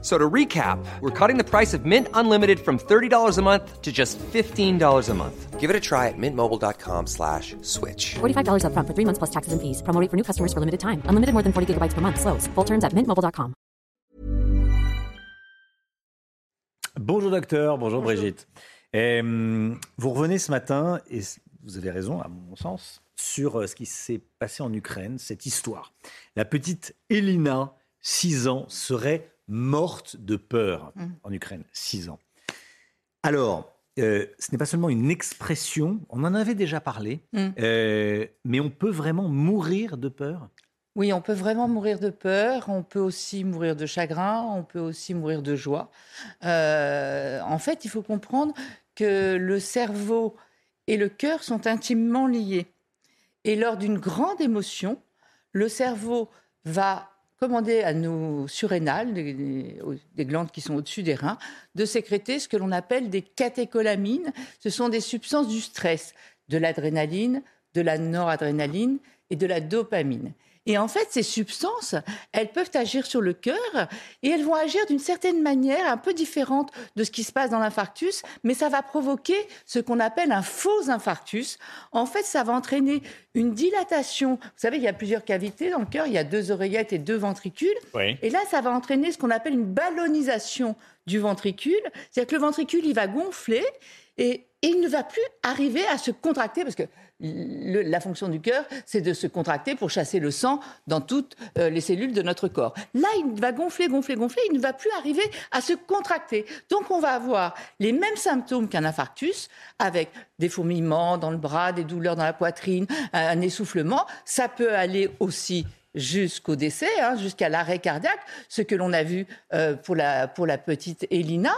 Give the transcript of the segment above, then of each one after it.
So to recap, we're cutting the price of Mint Unlimited from $30 a month to just $15 a month. Give it a try at mintmobile.com slash switch. $45 upfront for three months plus taxes and fees. Promo rate for new customers for limited time. Unlimited more than 40 gigabytes per month. Slows. Full terms at mintmobile.com. Bonjour docteur, bonjour, Brigitte. Euh, vous revenez ce matin, et vous avez raison à mon sens, sur euh, ce qui s'est passé en Ukraine, cette histoire. La petite Elina, 6 ans, serait morte de peur Mm. en Ukraine. 6 ans. Alors, euh, ce n'est pas seulement une expression, on en avait déjà parlé, Mm. euh, mais on peut vraiment mourir de peur? Oui, on peut vraiment mourir de peur, on peut aussi mourir de chagrin, on peut aussi mourir de joie. Euh, en fait, il faut comprendre que le cerveau et le cœur sont intimement liés. Et lors d'une grande émotion, le cerveau va commander à nos surrénales, des, des- des glandes qui sont au-dessus des reins, de sécréter ce que l'on appelle des catécholamines. Ce sont des substances du stress, de l'adrénaline, de la noradrénaline et de la dopamine. Et en fait, ces substances, elles peuvent agir sur le cœur et elles vont agir d'une certaine manière un peu différente de ce qui se passe dans l'infarctus, mais ça va provoquer ce qu'on appelle un faux infarctus. En fait, ça va entraîner une dilatation. Vous savez, il y a plusieurs cavités dans le cœur, il y a deux oreillettes et deux ventricules. Oui. Et là, ça va entraîner ce qu'on appelle une ballonisation du ventricule. C'est-à-dire que le ventricule, il va gonfler et, il ne va plus arriver à se contracter parce que la fonction du cœur, c'est de se contracter pour chasser le sang dans toutes euh, les cellules de notre corps. Là, il va gonfler, gonfler, gonfler, il ne va plus arriver à se contracter. Donc, on va avoir les mêmes symptômes qu'un infarctus, avec des fourmillements dans le bras, des douleurs dans la poitrine, un essoufflement. Ça peut aller aussi jusqu'au décès, hein, jusqu'à l'arrêt cardiaque, ce que l'on a vu euh, pour, la, pour la petite Elina.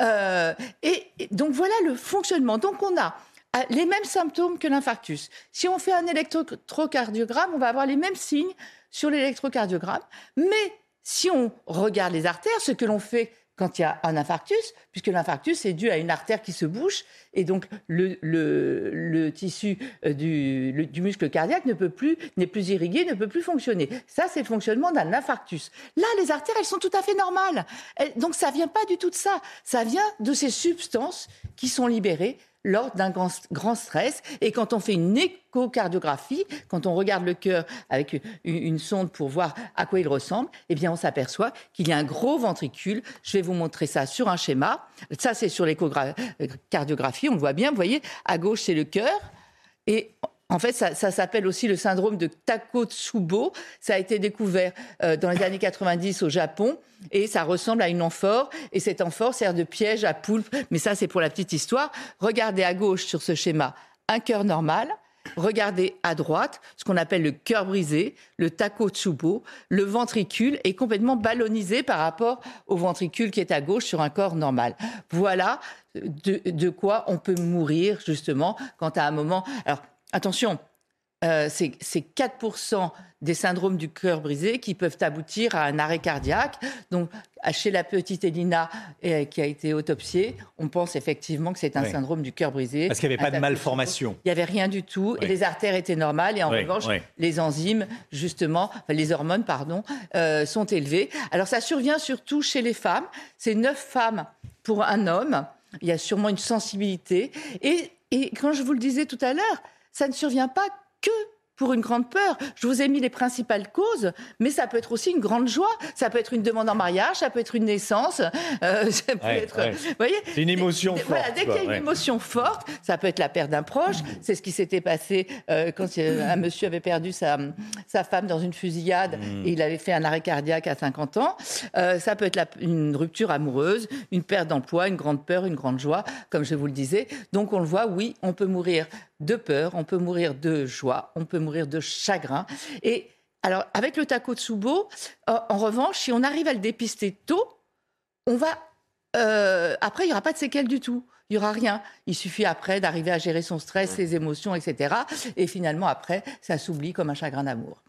Euh, et, et donc voilà le fonctionnement. Donc on a euh, les mêmes symptômes que l'infarctus. Si on fait un électrocardiogramme, on va avoir les mêmes signes sur l'électrocardiogramme. Mais si on regarde les artères, ce que l'on fait quand il y a un infarctus, puisque l'infarctus est dû à une artère qui se bouche, et donc le, le- tissu euh, du, du muscle cardiaque ne peut plus, n'est plus irrigué, ne peut plus fonctionner. Ça, c'est le fonctionnement d'un infarctus. Là, les artères, elles sont tout à fait normales. Donc, ça vient pas du tout de ça. Ça vient de ces substances qui sont libérées lors d'un grand, stress. Et quand on fait une échocardiographie, quand on regarde le cœur avec une, sonde pour voir à quoi il ressemble, eh bien, on s'aperçoit qu'il y a un gros ventricule. Je vais vous montrer ça sur un schéma. Ça, c'est sur l'échocardiographie. On le voit bien. Vous voyez, à gauche, c'est le cœur. Et en fait, ça, s'appelle aussi le syndrome de Takotsubo. Ça a été découvert euh, dans les années 90 au Japon et ça ressemble à une amphore. Et cette amphore sert de piège à poulpe. Mais ça, c'est pour la petite histoire. Regardez à gauche sur ce schéma un cœur normal. Regardez à droite ce qu'on appelle le cœur brisé, le takotsubo. Le ventricule est complètement ballonisé par rapport au ventricule qui est à gauche sur un corps normal. Voilà de, quoi on peut mourir justement quand à un moment. Attention, euh, c'est c'est 4% des syndromes du cœur brisé qui peuvent aboutir à un arrêt cardiaque. Donc, chez la petite Elina euh, qui a été autopsiée, on pense effectivement que c'est un Oui. syndrome du cœur brisé. Parce qu'il n'y avait pas de malformation. Il n'y avait rien du tout. Oui. Et les artères étaient normales. Et en Oui, revanche, les enzymes, justement, enfin, les hormones, pardon, euh, sont élevées. Alors, ça survient surtout chez les femmes. C'est 9 femmes pour un homme. Il y a sûrement une sensibilité. Et, et quand je vous le disais tout à l'heure, ça ne survient pas que pour une grande peur. Je vous ai mis les principales causes, mais ça peut être aussi une grande joie. Ça peut être une demande en mariage, ça peut être une naissance, euh, ça peut Ouais, être, ouais. vous voyez, C'est une émotion Dès- forte. Voilà, dès qu'il y a une ouais. émotion forte, ça peut être la perte d'un proche. C'est ce qui s'était passé euh, quand un monsieur avait perdu sa, sa femme dans une fusillade Mm. et il avait fait un arrêt cardiaque à 50 ans. Euh, ça peut être la- une rupture amoureuse, une perte d'emploi, une grande peur, une grande joie, comme je vous le disais. Donc on le voit, oui, on peut mourir de peur, on peut mourir de joie, on peut mourir de chagrin. Et alors, avec le Takotsubo, euh, en revanche, si on arrive à le dépister tôt, on va. euh, après, il n'y aura pas de séquelles du tout. Il n'y aura rien. Il suffit après d'arriver à gérer son stress, ses émotions, etc. Et finalement, après, ça s'oublie comme un chagrin d'amour.